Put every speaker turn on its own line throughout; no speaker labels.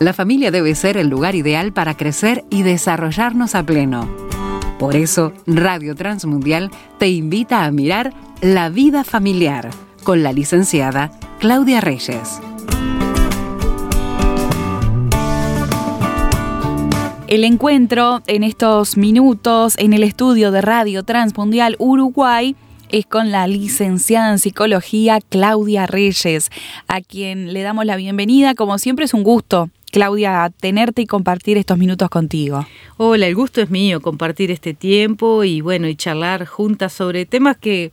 La familia debe ser el lugar ideal para crecer y desarrollarnos a pleno. Por eso, Radio Transmundial te invita a mirar La vida familiar con la licenciada Claudia Reyes.
El encuentro en estos minutos en el estudio de Radio Transmundial Uruguay es con la licenciada en psicología Claudia Reyes, a quien le damos la bienvenida. Como siempre es un gusto, Claudia, tenerte y compartir estos minutos contigo.
Hola, el gusto es mío compartir este tiempo y bueno, y charlar juntas sobre temas que,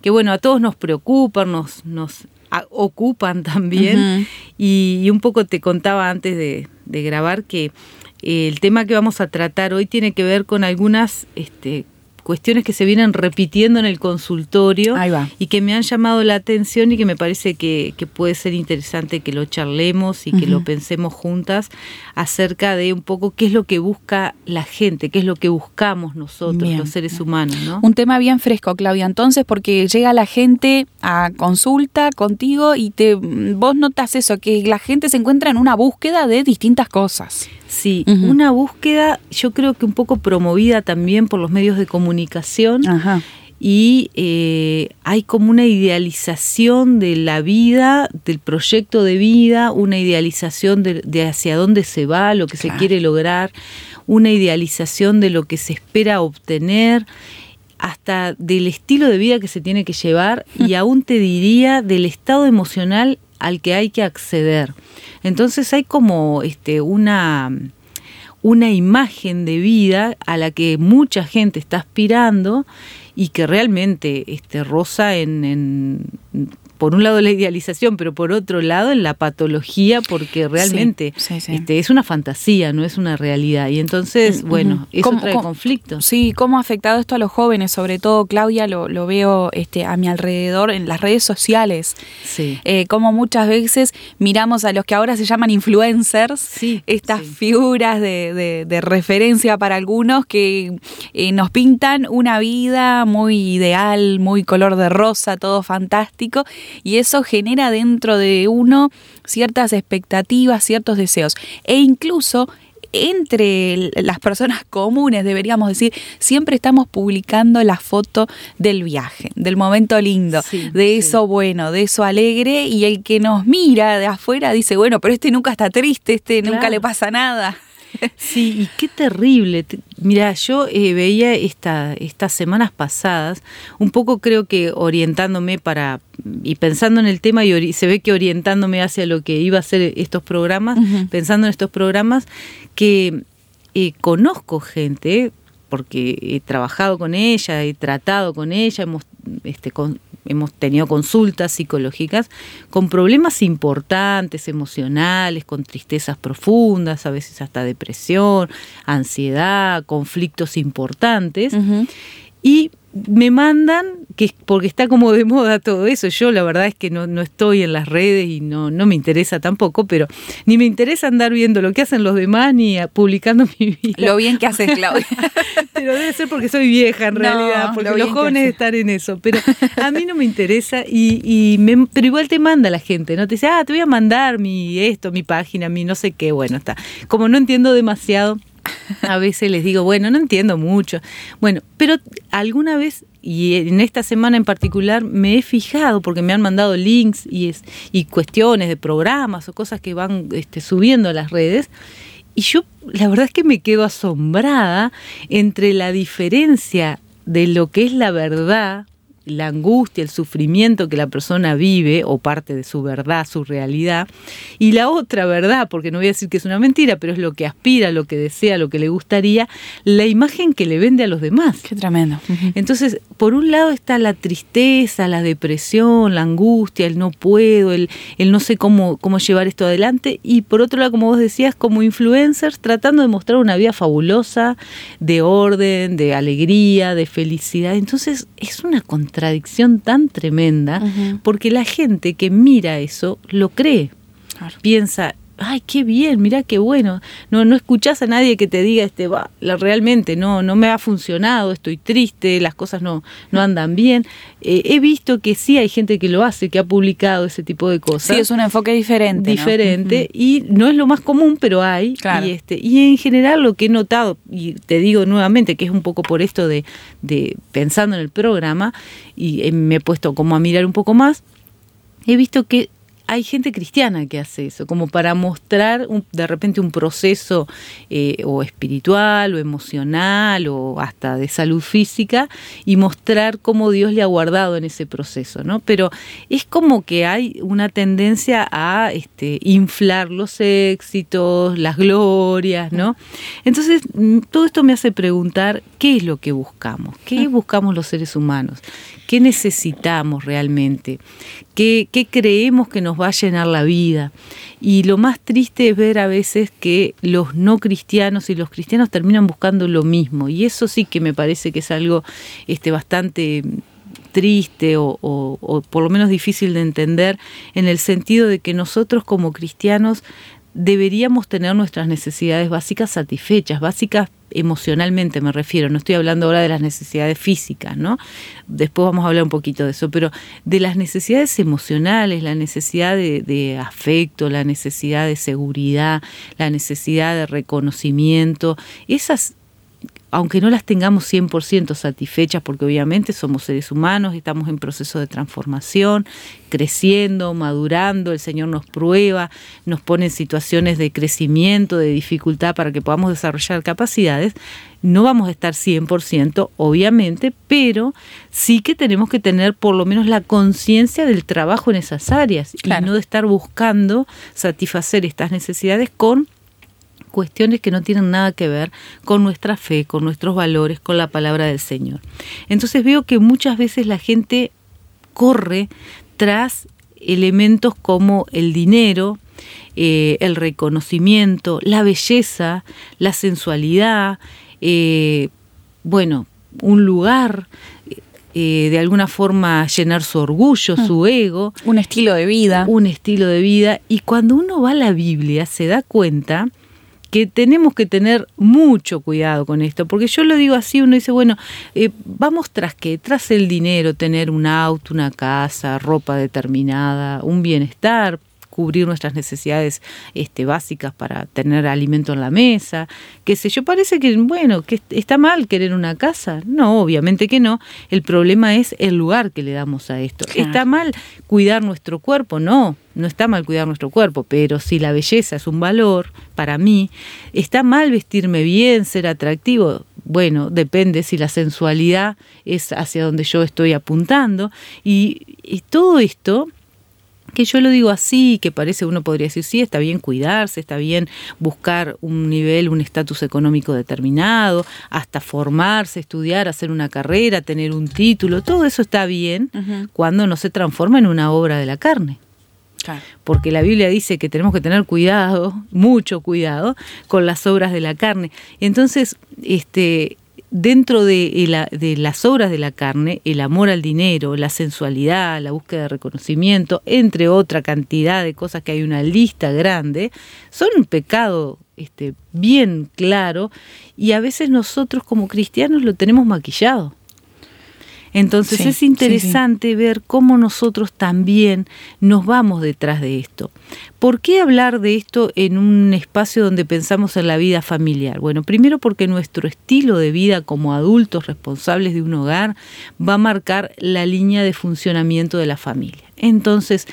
que bueno, a todos nos preocupan, nos, nos ocupan también. y, un poco te contaba antes de, de grabar que el tema que vamos a tratar hoy tiene que ver con algunas este, cuestiones que se vienen repitiendo en el consultorio y que me han llamado la atención y que me parece que, puede ser interesante que lo charlemos y que lo pensemos juntas acerca de un poco qué es lo que busca la gente, qué es lo que buscamos nosotros, los seres humanos. ¿no?
Un tema bien fresco, Claudia, entonces, porque llega la gente a consulta contigo y te vos notas eso, que la gente se encuentra en una búsqueda de distintas cosas.
Sí, una búsqueda yo creo que un poco promovida también por los medios de comunicación y eh, hay como una idealización de la vida, del proyecto de vida, una idealización de, hacia dónde se va, lo que se quiere lograr, una idealización de lo que se espera obtener hasta del estilo de vida que se tiene que llevar y aún te diría del estado emocional al que hay que acceder. Entonces hay como este, una, una imagen de vida a la que mucha gente está aspirando y que realmente este, rosa en, en por un lado la idealización, pero por otro lado en la patología, porque realmente Este, es una fantasía, no es una realidad. Y entonces, mm, bueno, eso trae conflicto.
Sí, ¿cómo ha afectado esto a los jóvenes? Sobre todo, Claudia, lo, lo veo este, a mi alrededor en las redes sociales. Sí. Eh, como muchas veces miramos a los que ahora se llaman influencers, estas figuras de, de, referencia para algunos que eh, nos pintan una vida muy ideal, muy color de rosa, todo fantástico y eso genera dentro de uno ciertas expectativas, ciertos deseos. E incluso entre las personas comunes, deberíamos decir, siempre estamos publicando la foto del viaje, del momento lindo, de eso bueno, de eso alegre, y el que nos mira de afuera dice, bueno, pero este nunca está triste, este nunca le pasa nada.
Sí, y qué terrible. Mira, yo eh, veía esta, estas semanas pasadas, un poco creo que orientándome para, y pensando en el tema, y se ve que orientándome hacia lo que iba a ser estos programas, pensando en estos programas, que eh, conozco gente, porque he trabajado con ella, he tratado con ella, hemos este, con, hemos tenido consultas psicológicas con problemas importantes, emocionales, con tristezas profundas, a veces hasta depresión, ansiedad, conflictos importantes. Y me mandan, que porque está como de moda todo eso, yo la verdad es que no, no estoy en las redes y no, no me interesa tampoco, pero ni me interesa andar viendo lo que hacen los demás ni publicando mi vida.
Lo bien que haces, Claudia.
pero debe ser porque soy vieja en realidad, porque los jóvenes están en eso, pero a mí no me interesa y, y me, pero igual te manda la gente, ¿no? Te dice, ah, te voy a mandar mi esto, mi página, mi no sé qué, bueno, está. Como no entiendo demasiado, a veces les digo, bueno, no entiendo mucho. Bueno, pero alguna vez, y en esta semana en particular, me he fijado, porque me han mandado links y, es, y cuestiones de programas o cosas que van este, subiendo a las redes, y yo la verdad es que me quedo asombrada entre la diferencia de lo que es la verdad la angustia, el sufrimiento que la persona vive, o parte de su verdad, su realidad, y la otra verdad, porque no voy a decir que es una mentira, pero es lo que aspira, lo que desea, lo que le gustaría, la imagen que le vende a los demás.
Qué tremendo.
Entonces, por un lado está la tristeza, la depresión, la angustia, el no puedo, el, el no sé cómo, cómo llevar esto adelante, y por otro lado, como vos decías, como influencers, tratando de mostrar una vida fabulosa, de orden, de alegría, de felicidad. Entonces, es una contradicción tan tremenda porque la gente que mira eso lo cree. Piensa, ay, qué bien, mira qué bueno. No, no escuchás a nadie que te diga, este, va, realmente no, no me ha funcionado, estoy triste, las cosas no, no andan bien. Eh, he visto que sí hay gente que lo hace, que ha publicado ese tipo de cosas.
Sí, es un enfoque diferente.
Diferente, y no es lo más común, pero hay. Y, este, y en general lo que he notado, y te digo nuevamente que es un poco por esto de, de pensando en el programa, y eh, me he puesto como a mirar un poco más, he visto que hay gente cristiana que hace eso, como para mostrar de repente un proceso eh, o espiritual o emocional o hasta de salud física y mostrar cómo Dios le ha guardado en ese proceso, ¿no? Pero es como que hay una tendencia a este, inflar los éxitos, las glorias, ¿no? Entonces, mm, todo esto me hace preguntar qué es lo que buscamos, qué buscamos los seres humanos, qué necesitamos realmente, qué, creemos que nos va a llenar la vida. Y lo más triste es ver a veces que los no cristianos y los cristianos terminan buscando lo mismo. Y eso sí que me parece que es algo este, bastante triste o, o, por lo menos difícil de entender en el sentido de que nosotros como cristianos deberíamos tener nuestras necesidades básicas satisfechas, básicas emocionalmente me refiero, no estoy hablando ahora de las necesidades físicas, ¿no? Después vamos a hablar un poquito de eso, pero de las necesidades emocionales, la necesidad de, afecto, la necesidad de seguridad, la necesidad de reconocimiento, esas aunque no las tengamos 100% satisfechas, porque obviamente somos seres humanos, estamos en proceso de transformación, creciendo, madurando, el Señor nos prueba, nos pone en situaciones de crecimiento, de dificultad para que podamos desarrollar capacidades, no vamos a estar 100%, obviamente, pero sí que tenemos que tener por lo menos la conciencia del trabajo en esas áreas y no de estar buscando satisfacer estas necesidades con cuestiones que no tienen nada que ver con nuestra fe, con nuestros valores, con la palabra del Señor. Entonces veo que muchas veces la gente corre tras elementos como el dinero, eh, el reconocimiento, la belleza, la sensualidad, eh, bueno, un lugar, eh, de alguna forma llenar su orgullo, mm. su ego.
Un estilo de vida.
Un estilo de vida. Y cuando uno va a la Biblia se da cuenta que tenemos que tener mucho cuidado con esto, porque yo lo digo así, uno dice, bueno, eh, vamos tras qué, tras el dinero, tener un auto, una casa, ropa determinada, un bienestar, cubrir nuestras necesidades este, básicas para tener alimento en la mesa, qué sé yo, parece que, bueno, que está mal querer una casa. No, obviamente que no. El problema es el lugar que le damos a esto. ¿Está mal cuidar nuestro cuerpo? No, no está mal cuidar nuestro cuerpo, pero si la belleza es un valor para mí, está mal vestirme bien, ser atractivo. Bueno, depende si la sensualidad es hacia donde yo estoy apuntando. Y, y todo esto que yo lo digo así, que parece uno podría decir, sí, está bien cuidarse, está bien buscar un nivel, un estatus económico determinado, hasta formarse, estudiar, hacer una carrera, tener un título, todo eso está bien cuando no se transforma en una obra de la carne. Porque la Biblia dice que tenemos que tener cuidado, mucho cuidado, con las obras de la carne. Entonces, este, dentro de, de, las obras de la carne, el amor al dinero, la sensualidad, la búsqueda de reconocimiento, entre otra cantidad de cosas que hay una lista grande, son un pecado este, bien claro y a veces nosotros como cristianos lo tenemos maquillado. Entonces es interesante ver cómo nosotros también nos vamos detrás de esto. ¿Por qué hablar de esto en un espacio donde pensamos en la vida familiar? Bueno, primero porque nuestro estilo de vida como adultos responsables de un hogar va a marcar la línea de funcionamiento de la familia. Entonces,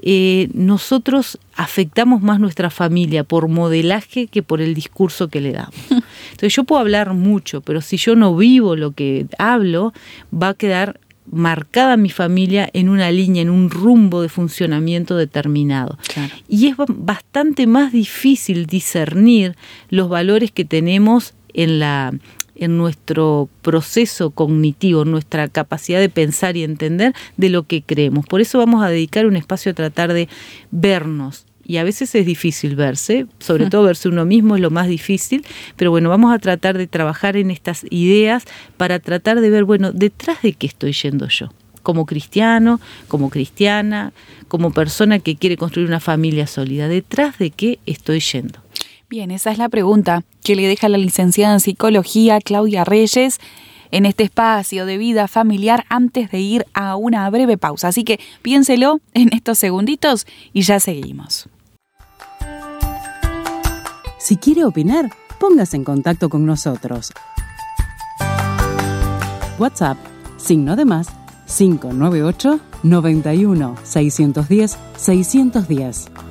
eh, nosotros afectamos más nuestra familia por modelaje que por el discurso que le damos. Entonces yo puedo hablar mucho, pero si yo no vivo lo que hablo, va a quedar marcada mi familia en una línea, en un rumbo de funcionamiento determinado. Y es bastante más difícil discernir los valores que tenemos en la en nuestro proceso cognitivo, nuestra capacidad de pensar y entender de lo que creemos. Por eso vamos a dedicar un espacio a tratar de vernos, y a veces es difícil verse, sobre todo verse uno mismo es lo más difícil, pero bueno, vamos a tratar de trabajar en estas ideas para tratar de ver, bueno, detrás de qué estoy yendo yo como cristiano, como cristiana, como persona que quiere construir una familia sólida. ¿Detrás de qué estoy yendo?
Bien, esa es la pregunta que le deja la licenciada en psicología Claudia Reyes en este espacio de vida familiar antes de ir a una breve pausa. Así que piénselo en estos segunditos y ya seguimos.
Si quiere opinar, póngase en contacto con nosotros. WhatsApp, signo de más, 598 91 610 610.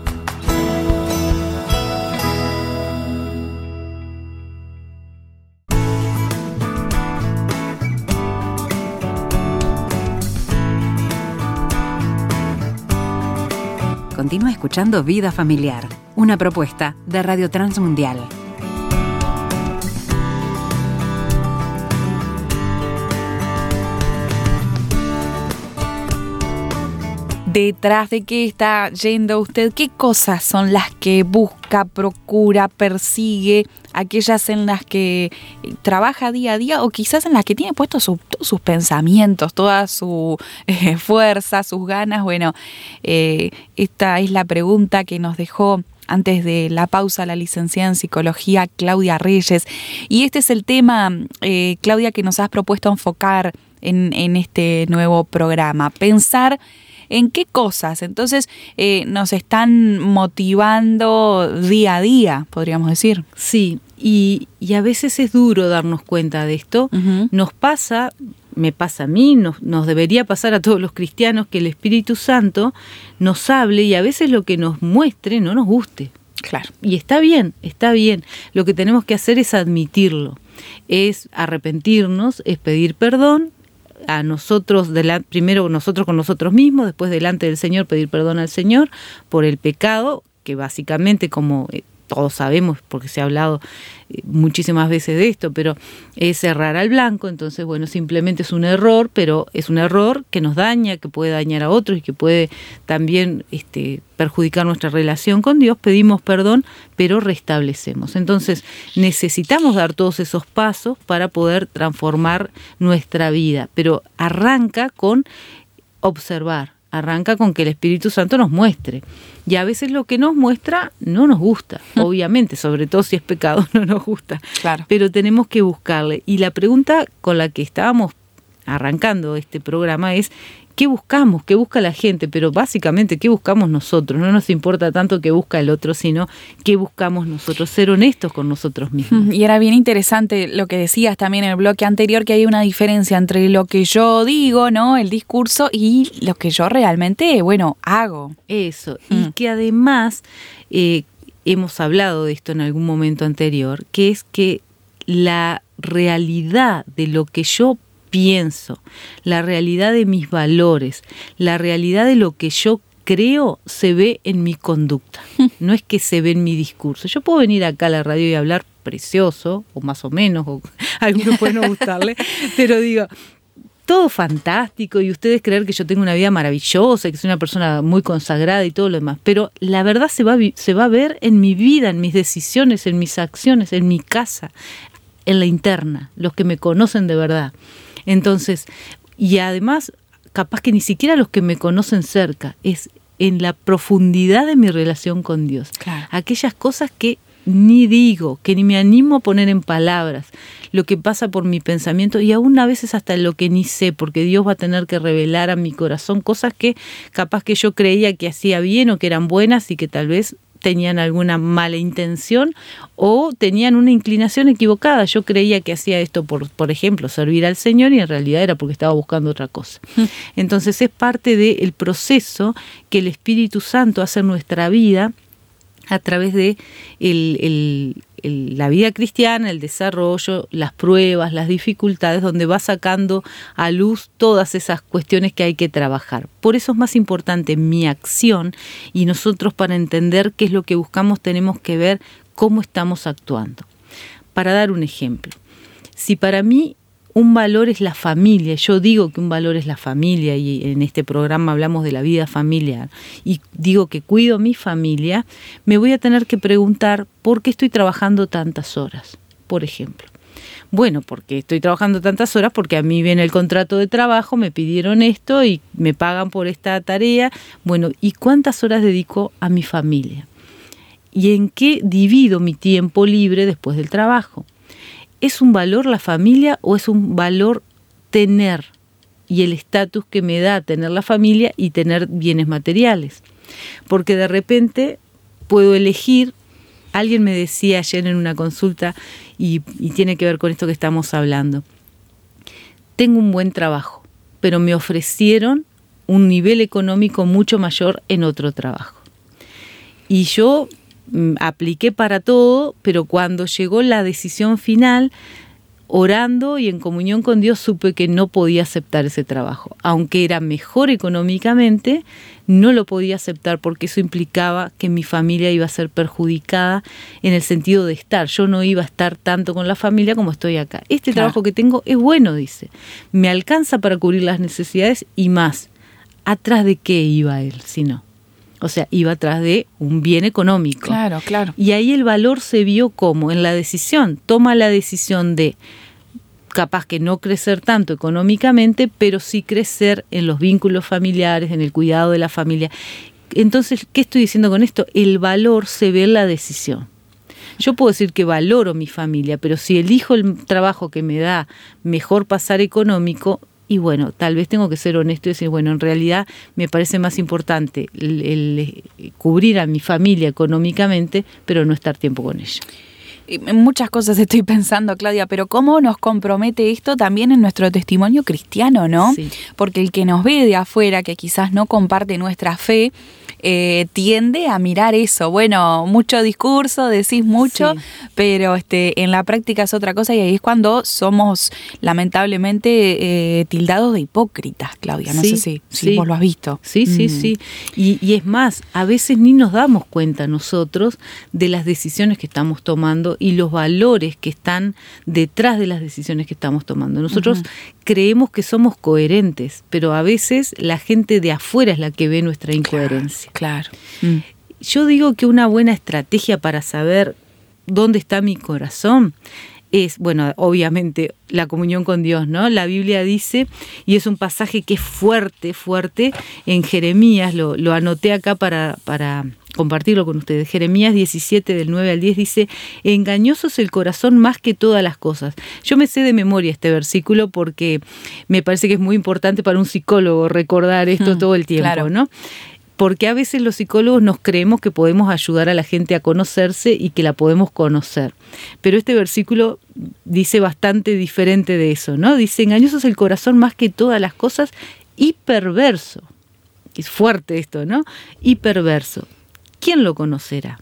Escuchando Vida Familiar, una propuesta de Radio Transmundial.
Detrás de qué está yendo usted, qué cosas son las que busca, procura, persigue, aquellas en las que trabaja día a día o quizás en las que tiene puestos sus pensamientos, toda su eh, fuerza, sus ganas. Bueno, eh, esta es la pregunta que nos dejó antes de la pausa la licenciada en psicología Claudia Reyes. Y este es el tema, eh, Claudia, que nos has propuesto enfocar en, en este nuevo programa. Pensar en qué cosas. Entonces eh, nos están motivando día a día, podríamos decir.
Sí, y, a veces es duro darnos cuenta de esto. Nos pasa, me pasa a mí, nos, nos, debería pasar a todos los cristianos que el Espíritu Santo nos hable y a veces lo que nos muestre no nos guste.
Claro.
Y está bien, está bien. Lo que tenemos que hacer es admitirlo, es arrepentirnos, es pedir perdón a nosotros, primero nosotros con nosotros mismos, después delante del Señor pedir perdón al Señor por el pecado, que básicamente como eh, todos sabemos, porque se ha hablado eh, muchísimas veces de esto, pero es errar al blanco, entonces bueno, simplemente es un error, pero es un error que nos daña, que puede dañar a otros y que puede también este, perjudicar nuestra relación con Dios, pedimos perdón, pero restablecemos. Entonces necesitamos dar todos esos pasos para poder transformar nuestra vida, pero arranca con observar, arranca con que el Espíritu Santo nos muestre. Y a veces lo que nos muestra no nos gusta, obviamente, sobre todo si es pecado, no nos gusta.
Claro.
Pero tenemos que buscarle. Y la pregunta con la que estábamos arrancando este programa es qué buscamos, qué busca la gente, pero básicamente qué buscamos nosotros. No nos importa tanto qué busca el otro, sino qué buscamos nosotros, ser honestos con nosotros mismos.
Y era bien interesante lo que decías también en el bloque anterior, que hay una diferencia entre lo que yo digo, ¿no? El discurso y lo que yo realmente, bueno, hago.
Eso. Y mm. que además, eh, hemos hablado de esto en algún momento anterior, que es que la realidad de lo que yo pienso, la realidad de mis valores, la realidad de lo que yo creo se ve en mi conducta, no es que se ve en mi discurso. Yo puedo venir acá a la radio y hablar precioso, o más o menos, o a algunos puede no gustarle, pero digo, todo fantástico y ustedes creer que yo tengo una vida maravillosa, que soy una persona muy consagrada y todo lo demás, pero la verdad se va, se va a ver en mi vida, en mis decisiones, en mis acciones, en mi casa, en la interna, los que me conocen de verdad. Entonces, y además, capaz que ni siquiera los que me conocen cerca, es en la profundidad de mi relación con Dios. Aquellas cosas que ni digo, que ni me animo a poner en palabras, lo que pasa por mi pensamiento y aún a veces hasta lo que ni sé, porque Dios va a tener que revelar a mi corazón cosas que capaz que yo creía que hacía bien o que eran buenas y que tal vez tenían alguna mala intención o tenían una inclinación equivocada. Yo creía que hacía esto por, por ejemplo, servir al Señor y en realidad era porque estaba buscando otra cosa. Entonces es parte del proceso que el Espíritu Santo hace en nuestra vida a través de la vida cristiana, el desarrollo, las pruebas, las dificultades, donde va sacando a luz todas esas cuestiones que hay que trabajar. Por eso es más importante mi acción y nosotros para entender qué es lo que buscamos tenemos que ver cómo estamos actuando. Para dar un ejemplo, si para mí un valor es la familia. Yo digo que un valor es la familia y en este programa hablamos de la vida familiar y digo que cuido mi familia, me voy a tener que preguntar por qué estoy trabajando tantas horas, por ejemplo. Bueno, porque estoy trabajando tantas horas, porque a mí viene el contrato de trabajo, me pidieron esto y me pagan por esta tarea. Bueno, ¿y cuántas horas dedico a mi familia? ¿Y en qué divido mi tiempo libre después del trabajo? ¿Es un valor la familia o es un valor tener y el estatus que me da tener la familia y tener bienes materiales? Porque de repente puedo elegir, alguien me decía ayer en una consulta y, tiene que ver con esto que estamos hablando, tengo un buen trabajo, pero me ofrecieron un nivel económico mucho mayor en otro trabajo. Y yo apliqué para todo, pero cuando llegó la decisión final, orando y en comunión con Dios supe que no podía aceptar ese trabajo. Aunque era mejor económicamente, no lo podía aceptar porque eso implicaba que mi familia iba a ser perjudicada en el sentido de estar. Yo no iba a estar tanto con la familia como estoy acá. Este trabajo que tengo es bueno, dice. Me alcanza para cubrir las necesidades y más. ¿Atrás de qué iba él si no? O sea, iba atrás de un bien económico.
Claro, claro.
Y ahí el valor se vio como en la decisión. Toma la decisión de capaz que no crecer tanto económicamente, pero sí crecer en los vínculos familiares, en el cuidado de la familia. Entonces, ¿qué estoy diciendo con esto? El valor se ve en la decisión. Yo puedo decir que valoro mi familia, pero si elijo el trabajo que me da mejor pasar económico, y bueno, tal vez tengo que ser honesto y decir, bueno, en realidad me parece más importante el, cubrir a mi familia económicamente, pero no estar tiempo con ella.
Muchas cosas estoy pensando, Claudia, pero ¿cómo nos compromete esto también en nuestro testimonio cristiano, no? Porque el que nos ve de afuera, que quizás no comparte nuestra fe, eh, tiende a mirar eso. Bueno, mucho discurso, decís mucho, pero este, en la práctica es otra cosa y ahí es cuando somos lamentablemente eh, tildados de hipócritas, Claudia. No sé si, si, vos lo has visto.
Sí, sí, mm. sí. Y, y es más, a veces ni nos damos cuenta nosotros de las decisiones que estamos tomando y los valores que están detrás de las decisiones que estamos tomando. Nosotros creemos que somos coherentes, pero a veces la gente de afuera es la que ve nuestra incoherencia.
Claro.
Mm. Yo digo que una buena estrategia para saber dónde está mi corazón es, bueno, obviamente la comunión con Dios, ¿no? La Biblia dice, y es un pasaje que es fuerte, fuerte, en Jeremías, lo, lo anoté acá para, para compartirlo con ustedes. Jeremías 17 del 9 al 10 dice, engañoso es el corazón más que todas las cosas. Yo me sé de memoria este versículo porque me parece que es muy importante para un psicólogo recordar esto hmm, todo el tiempo, ¿no? Porque a veces los psicólogos nos creemos que podemos ayudar a la gente a conocerse y que la podemos conocer. Pero este versículo dice bastante diferente de eso, ¿no? Dice, engañoso es el corazón más que todas las cosas y perverso. Es fuerte esto, ¿no? Y perverso. ¿quién lo conocerá?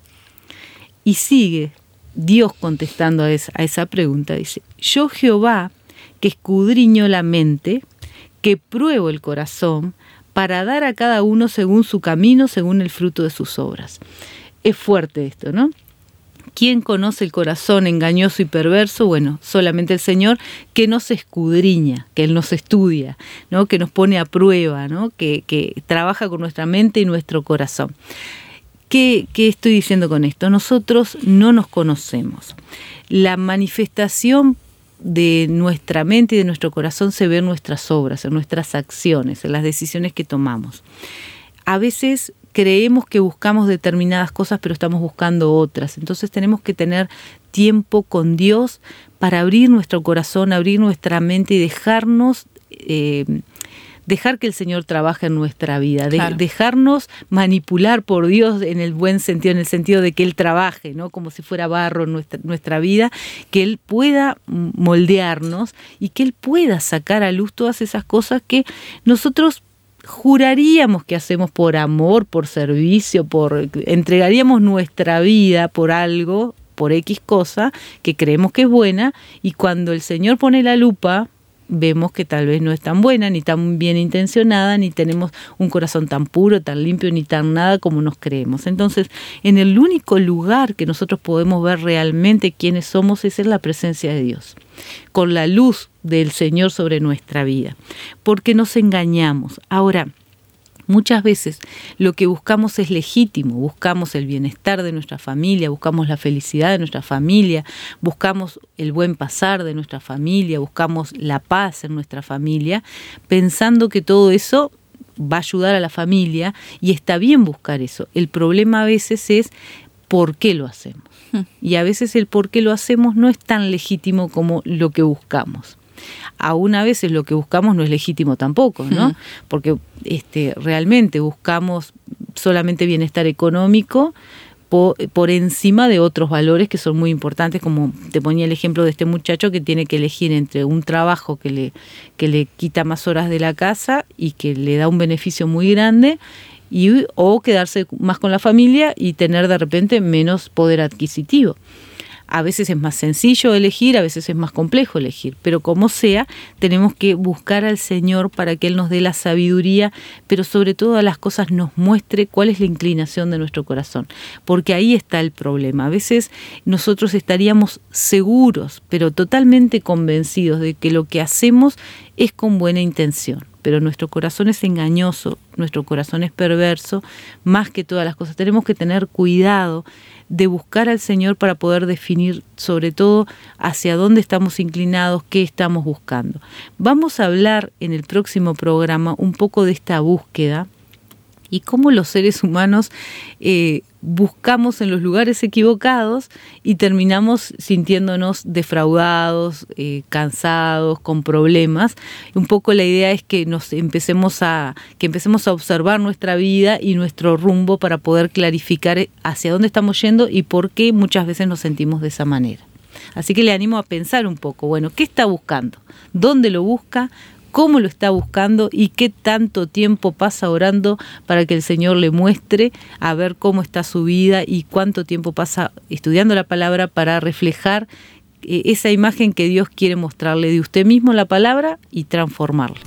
Y sigue Dios contestando a esa, a esa pregunta, dice, yo Jehová, que escudriño la mente, que pruebo el corazón, para dar a cada uno según su camino, según el fruto de sus obras. Es fuerte esto, ¿no? ¿Quién conoce el corazón engañoso y perverso? Bueno, solamente el Señor que nos escudriña, que Él nos estudia, ¿no? que nos pone a prueba, ¿no? que, que trabaja con nuestra mente y nuestro corazón. ¿Qué, estoy diciendo con esto? Nosotros no nos conocemos. La manifestación de nuestra mente y de nuestro corazón se ve en nuestras obras, en nuestras acciones, en las decisiones que tomamos. A veces creemos que buscamos determinadas cosas, pero estamos buscando otras. Entonces tenemos que tener tiempo con Dios para abrir nuestro corazón, abrir nuestra mente y dejarnos eh, dejar que el Señor trabaje en nuestra vida, dejarnos manipular por Dios en el buen sentido, en el sentido de que Él trabaje, ¿no? Como si fuera barro en nuestra, nuestra vida, que Él pueda moldearnos y que Él pueda sacar a luz todas esas cosas que nosotros juraríamos que hacemos por amor, por servicio, por entregaríamos nuestra vida por algo, por X cosa que creemos que es buena y cuando el Señor pone la lupa vemos que tal vez no es tan buena, ni tan bien intencionada, ni tenemos un corazón tan puro, tan limpio, ni tan nada como nos creemos. Entonces, en el único lugar que nosotros podemos ver realmente quiénes somos es en la presencia de Dios, con la luz del Señor sobre nuestra vida, porque nos engañamos. Ahora, Muchas veces lo que buscamos es legítimo, buscamos el bienestar de nuestra familia, buscamos la felicidad de nuestra familia, buscamos el buen pasar de nuestra familia, buscamos la paz en nuestra familia, pensando que todo eso va a ayudar a la familia y está bien buscar eso. El problema a veces es por qué lo hacemos. Hmm. Y a veces el por qué lo hacemos no es tan legítimo como lo que buscamos aún a veces lo que buscamos no es legítimo tampoco, ¿no? Porque este, realmente buscamos solamente bienestar económico por, encima de otros valores que son muy importantes, como te ponía el ejemplo de este muchacho que tiene que elegir entre un trabajo que le, que le quita más horas de la casa y que le da un beneficio muy grande y, o quedarse más con la familia y tener de repente menos poder adquisitivo. A veces es más sencillo elegir, a veces es más complejo elegir, pero como sea, tenemos que buscar al Señor para que Él nos dé la sabiduría, pero sobre todo a las cosas nos muestre cuál es la inclinación de nuestro corazón, porque ahí está el problema. A veces nosotros estaríamos seguros, pero totalmente convencidos de que lo que hacemos es con buena intención pero nuestro corazón es engañoso, nuestro corazón es perverso, más que todas las cosas. Tenemos que tener cuidado de buscar al Señor para poder definir sobre todo hacia dónde estamos inclinados, qué estamos buscando. Vamos a hablar en el próximo programa un poco de esta búsqueda y cómo los seres humanos eh, buscamos en los lugares equivocados y terminamos sintiéndonos defraudados, eh, cansados, con problemas. Un poco la idea es que nos empecemos a que empecemos a observar nuestra vida y nuestro rumbo para poder clarificar hacia dónde estamos yendo y por qué muchas veces nos sentimos de esa manera. Así que le animo a pensar un poco, bueno, ¿qué está buscando? ¿Dónde lo busca? Cómo lo está buscando y qué tanto tiempo pasa orando para que el Señor le muestre a ver cómo está su vida y cuánto tiempo pasa estudiando la palabra para reflejar eh, esa imagen que Dios quiere mostrarle de usted mismo la palabra y transformarla.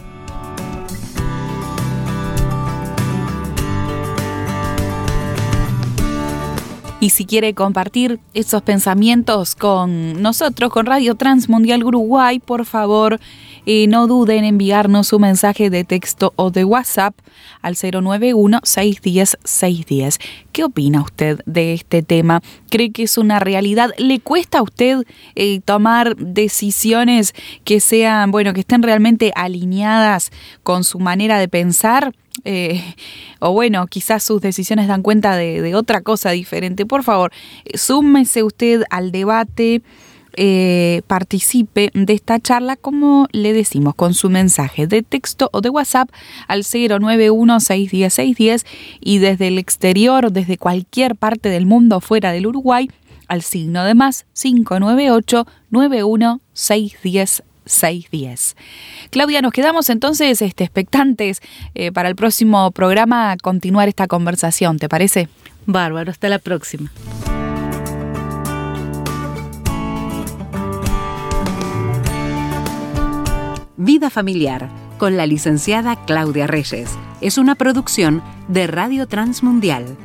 Y si quiere compartir esos pensamientos con nosotros, con Radio Transmundial Uruguay, por favor, y no duden en enviarnos un mensaje de texto o de WhatsApp al 091-610-610. ¿Qué opina usted de este tema? ¿Cree que es una realidad? ¿Le cuesta a usted eh, tomar decisiones que sean, bueno, que estén realmente alineadas con su manera de pensar? Eh, o bueno, quizás sus decisiones dan cuenta de, de otra cosa diferente. Por favor, súmese usted al debate. Eh, participe de esta charla, como le decimos, con su mensaje de texto o de WhatsApp al 091-610-610 y desde el exterior, desde cualquier parte del mundo fuera del Uruguay, al signo de más 598 91 610 610. Claudia, nos quedamos entonces este, expectantes eh, para el próximo programa continuar esta conversación, ¿te parece?
Bárbaro, hasta la próxima.
Vida Familiar con la licenciada Claudia Reyes. Es una producción de Radio Transmundial